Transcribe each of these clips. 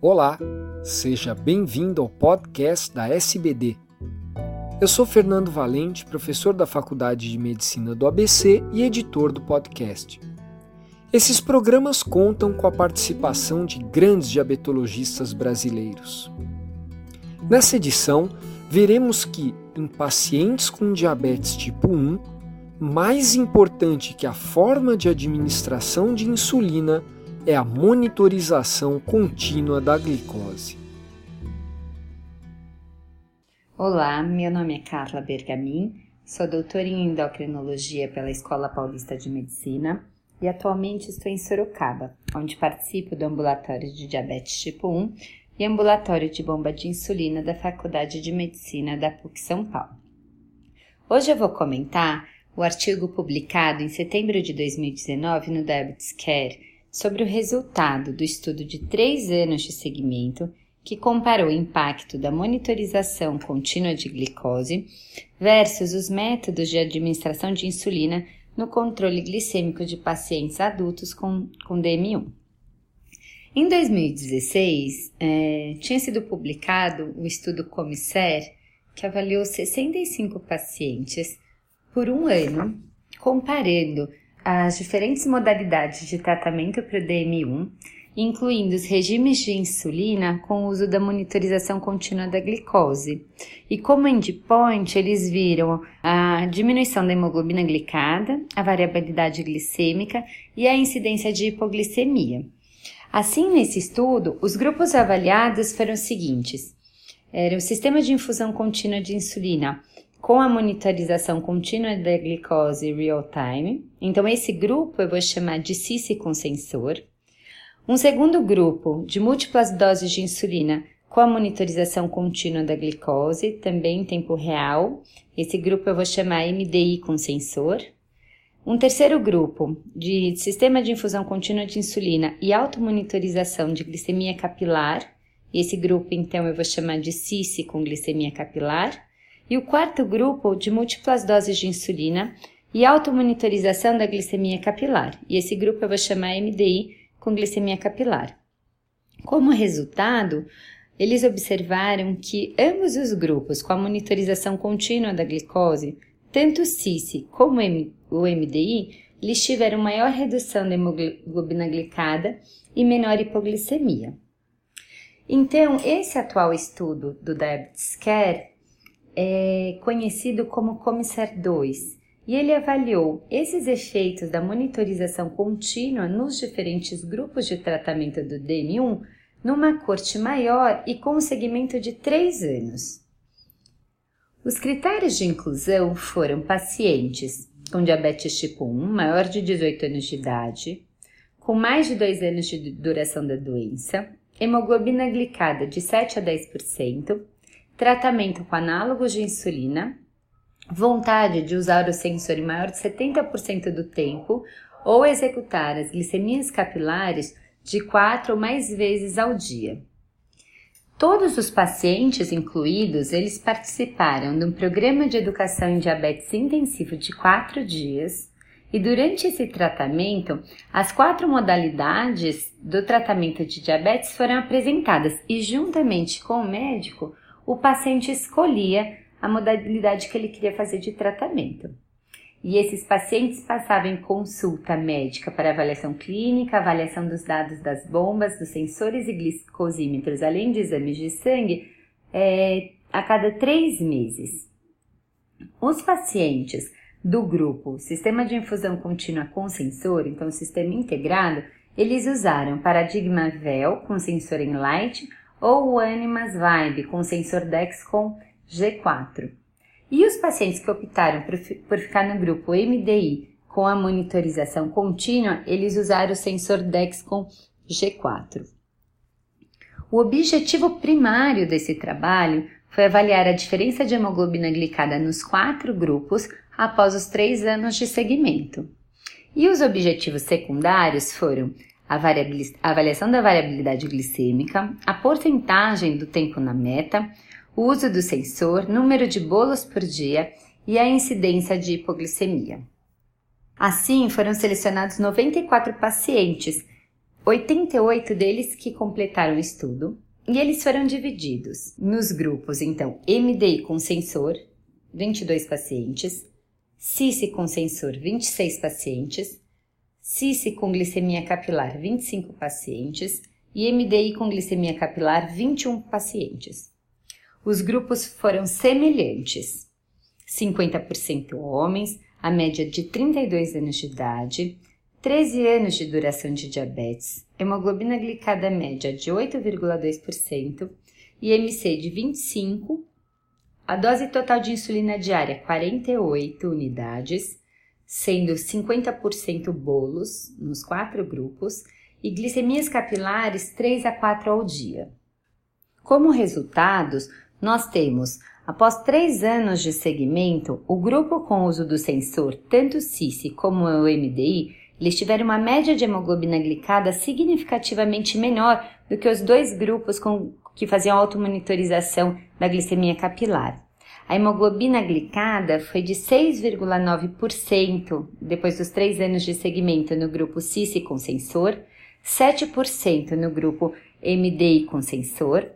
Olá, seja bem-vindo ao podcast da SBD. Eu sou Fernando Valente, professor da Faculdade de Medicina do ABC e editor do podcast. Esses programas contam com a participação de grandes diabetologistas brasileiros. Nessa edição, veremos que, em pacientes com diabetes tipo 1, mais importante que a forma de administração de insulina é a monitorização contínua da glicose. Olá, meu nome é Carla Bergamin, sou doutora em endocrinologia pela Escola Paulista de Medicina e atualmente estou em Sorocaba, onde participo do ambulatório de diabetes tipo 1 e ambulatório de bomba de insulina da Faculdade de Medicina da PUC São Paulo. Hoje eu vou comentar o artigo publicado em setembro de 2019 no Diabetes Care sobre o resultado do estudo de três anos de segmento que comparou o impacto da monitorização contínua de glicose versus os métodos de administração de insulina no controle glicêmico de pacientes adultos com, com DM1. Em 2016, é, tinha sido publicado o estudo Comisser, que avaliou 65 pacientes por um ano, comparando as diferentes modalidades de tratamento para o DM1, incluindo os regimes de insulina com o uso da monitorização contínua da glicose. E como endpoint, eles viram a diminuição da hemoglobina glicada, a variabilidade glicêmica e a incidência de hipoglicemia. Assim, nesse estudo, os grupos avaliados foram os seguintes: era o sistema de infusão contínua de insulina com a monitorização contínua da glicose real time. Então, esse grupo eu vou chamar de CISI com sensor. Um segundo grupo de múltiplas doses de insulina com a monitorização contínua da glicose, também em tempo real. Esse grupo eu vou chamar MDI com sensor. Um terceiro grupo de sistema de infusão contínua de insulina e automonitorização de glicemia capilar. Esse grupo, então, eu vou chamar de CISI com glicemia capilar e o quarto grupo de múltiplas doses de insulina e automonitorização da glicemia capilar, e esse grupo eu vou chamar MDI com glicemia capilar. Como resultado, eles observaram que ambos os grupos com a monitorização contínua da glicose, tanto o CISI como o MDI, eles tiveram maior redução da hemoglobina glicada e menor hipoglicemia. Então, esse atual estudo do Diabetes Care é conhecido como Comissário 2 e ele avaliou esses efeitos da monitorização contínua nos diferentes grupos de tratamento do DM1 numa corte maior e com um segmento de 3 anos. Os critérios de inclusão foram pacientes com diabetes tipo 1, maior de 18 anos de idade, com mais de 2 anos de duração da doença, hemoglobina glicada de 7 a 10%, tratamento com análogos de insulina, vontade de usar o sensor em maior de 70% do tempo ou executar as glicemias capilares de quatro ou mais vezes ao dia. Todos os pacientes incluídos, eles participaram de um programa de educação em diabetes intensivo de quatro dias e durante esse tratamento, as quatro modalidades do tratamento de diabetes foram apresentadas e juntamente com o médico, o paciente escolhia a modalidade que ele queria fazer de tratamento. E esses pacientes passavam em consulta médica para avaliação clínica, avaliação dos dados das bombas, dos sensores e glicosímetros, além de exames de sangue, é, a cada três meses. Os pacientes do grupo Sistema de Infusão Contínua com Sensor, então sistema integrado, eles usaram paradigma VEL com sensor em light ou o Animas Vibe com sensor Dexcom G4. E os pacientes que optaram por, ficar no grupo MDI com a monitorização contínua, eles usaram o sensor Dexcom G4. O objetivo primário desse trabalho foi avaliar a diferença de hemoglobina glicada nos quatro grupos após os três anos de segmento. E os objetivos secundários foram a, avaliação da variabilidade glicêmica, a porcentagem do tempo na meta, o uso do sensor, número de bolos por dia e a incidência de hipoglicemia. Assim, foram selecionados 94 pacientes, 88 deles que completaram o estudo e eles foram divididos nos grupos, então, MDI com sensor, 22 pacientes, CISI com sensor, 26 pacientes, CISI com glicemia capilar, 25 pacientes e MDI com glicemia capilar, 21 pacientes. Os grupos foram semelhantes: 50% homens, a média de 32 anos de idade, 13 anos de duração de diabetes, hemoglobina glicada média de 8,2% e MC de 25, a dose total de insulina diária 48 unidades, sendo 50% bolos nos quatro grupos e glicemias capilares 3 a 4 ao dia. Como resultados, nós temos, após três anos de segmento, o grupo com uso do sensor, tanto CIS como o MDI, eles tiveram uma média de hemoglobina glicada significativamente menor do que os dois grupos com, que faziam automonitorização da glicemia capilar. A hemoglobina glicada foi de 6,9% depois dos três anos de segmento no grupo CIS com sensor, 7% no grupo MDI com sensor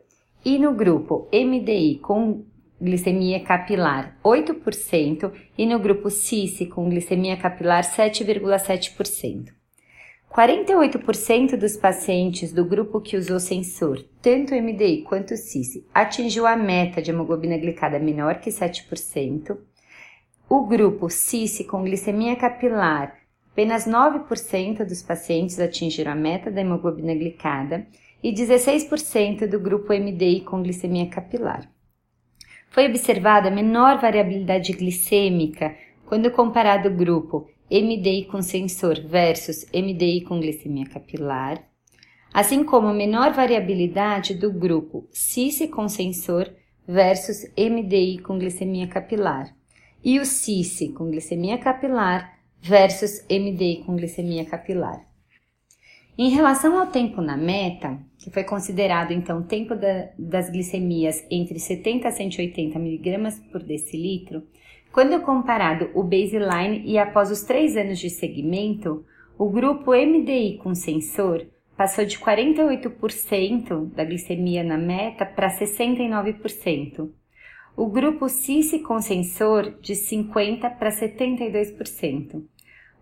e no grupo MDI com glicemia capilar 8% e no grupo CIS com glicemia capilar 7,7%. 48% dos pacientes do grupo que usou sensor, tanto MDI quanto CIS, atingiu a meta de hemoglobina glicada menor que 7%. O grupo CIS com glicemia capilar, apenas 9% dos pacientes atingiram a meta da hemoglobina glicada e 16% do grupo MDI com glicemia capilar. Foi observada menor variabilidade glicêmica quando comparado o grupo MDI com sensor versus MDI com glicemia capilar, assim como menor variabilidade do grupo CIS com sensor versus MDI com glicemia capilar e o CIS com glicemia capilar versus MDI com glicemia capilar. Em relação ao tempo na meta, que foi considerado então o tempo da, das glicemias entre 70 a 180 mg por decilitro, quando comparado o baseline e após os três anos de segmento, o grupo MDI com sensor passou de 48% da glicemia na meta para 69%. O grupo CIS com sensor de 50% para 72%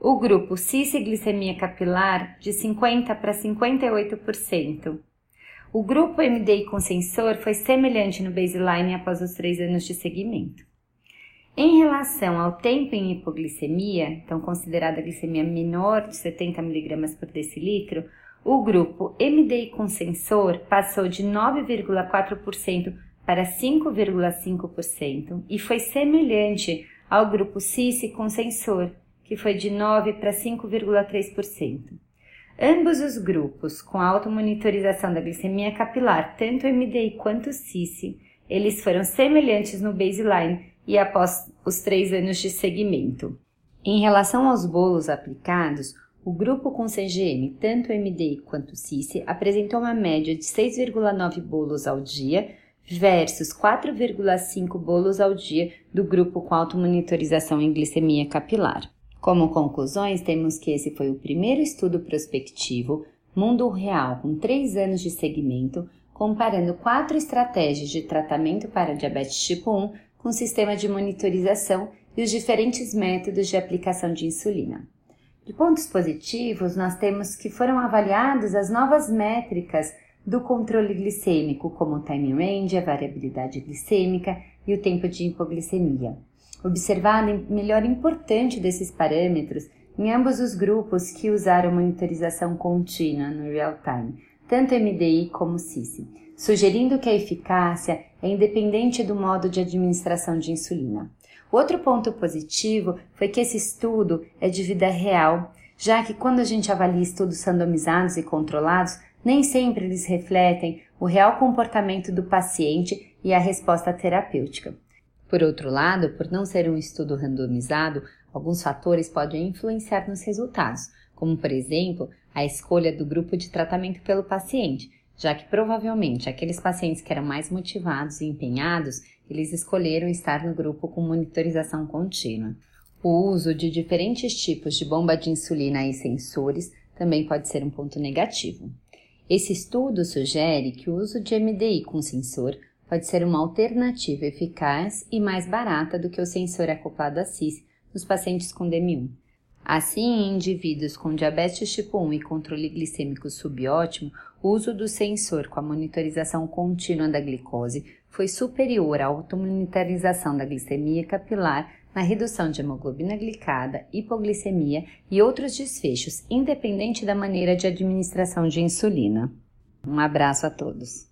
o grupo cis-glicemia capilar de 50% para 58%. O grupo MDI com sensor foi semelhante no baseline após os três anos de seguimento. Em relação ao tempo em hipoglicemia, então considerada glicemia menor de 70 mg por decilitro, o grupo MDI com sensor passou de 9,4% para 5,5% e foi semelhante ao grupo CIS com sensor, que foi de 9 para 5,3%. Ambos os grupos, com automonitorização da glicemia capilar, tanto MDI quanto CIS, eles foram semelhantes no baseline e após os três anos de segmento. Em relação aos bolos aplicados, o grupo com CGM, tanto MDI quanto CIS, apresentou uma média de 6,9 bolos ao dia versus 4,5 bolos ao dia do grupo com automonitorização em glicemia capilar. Como conclusões, temos que esse foi o primeiro estudo prospectivo, mundo real, com três anos de segmento, comparando quatro estratégias de tratamento para diabetes tipo 1 com sistema de monitorização e os diferentes métodos de aplicação de insulina. De pontos positivos, nós temos que foram avaliadas as novas métricas do controle glicêmico, como o time range, a variabilidade glicêmica e o tempo de hipoglicemia observada melhora importante desses parâmetros em ambos os grupos que usaram monitorização contínua no real time, tanto MDI como CIS, sugerindo que a eficácia é independente do modo de administração de insulina. Outro ponto positivo foi que esse estudo é de vida real, já que quando a gente avalia estudos randomizados e controlados, nem sempre eles refletem o real comportamento do paciente e a resposta terapêutica. Por outro lado, por não ser um estudo randomizado, alguns fatores podem influenciar nos resultados, como por exemplo a escolha do grupo de tratamento pelo paciente, já que provavelmente aqueles pacientes que eram mais motivados e empenhados, eles escolheram estar no grupo com monitorização contínua. O uso de diferentes tipos de bomba de insulina e sensores também pode ser um ponto negativo. Esse estudo sugere que o uso de MDI com sensor pode ser uma alternativa eficaz e mais barata do que o sensor acoplado a CIS nos pacientes com DM1. Assim, em indivíduos com diabetes tipo 1 e controle glicêmico subótimo, o uso do sensor com a monitorização contínua da glicose foi superior à automonitorização da glicemia capilar na redução de hemoglobina glicada, hipoglicemia e outros desfechos, independente da maneira de administração de insulina. Um abraço a todos.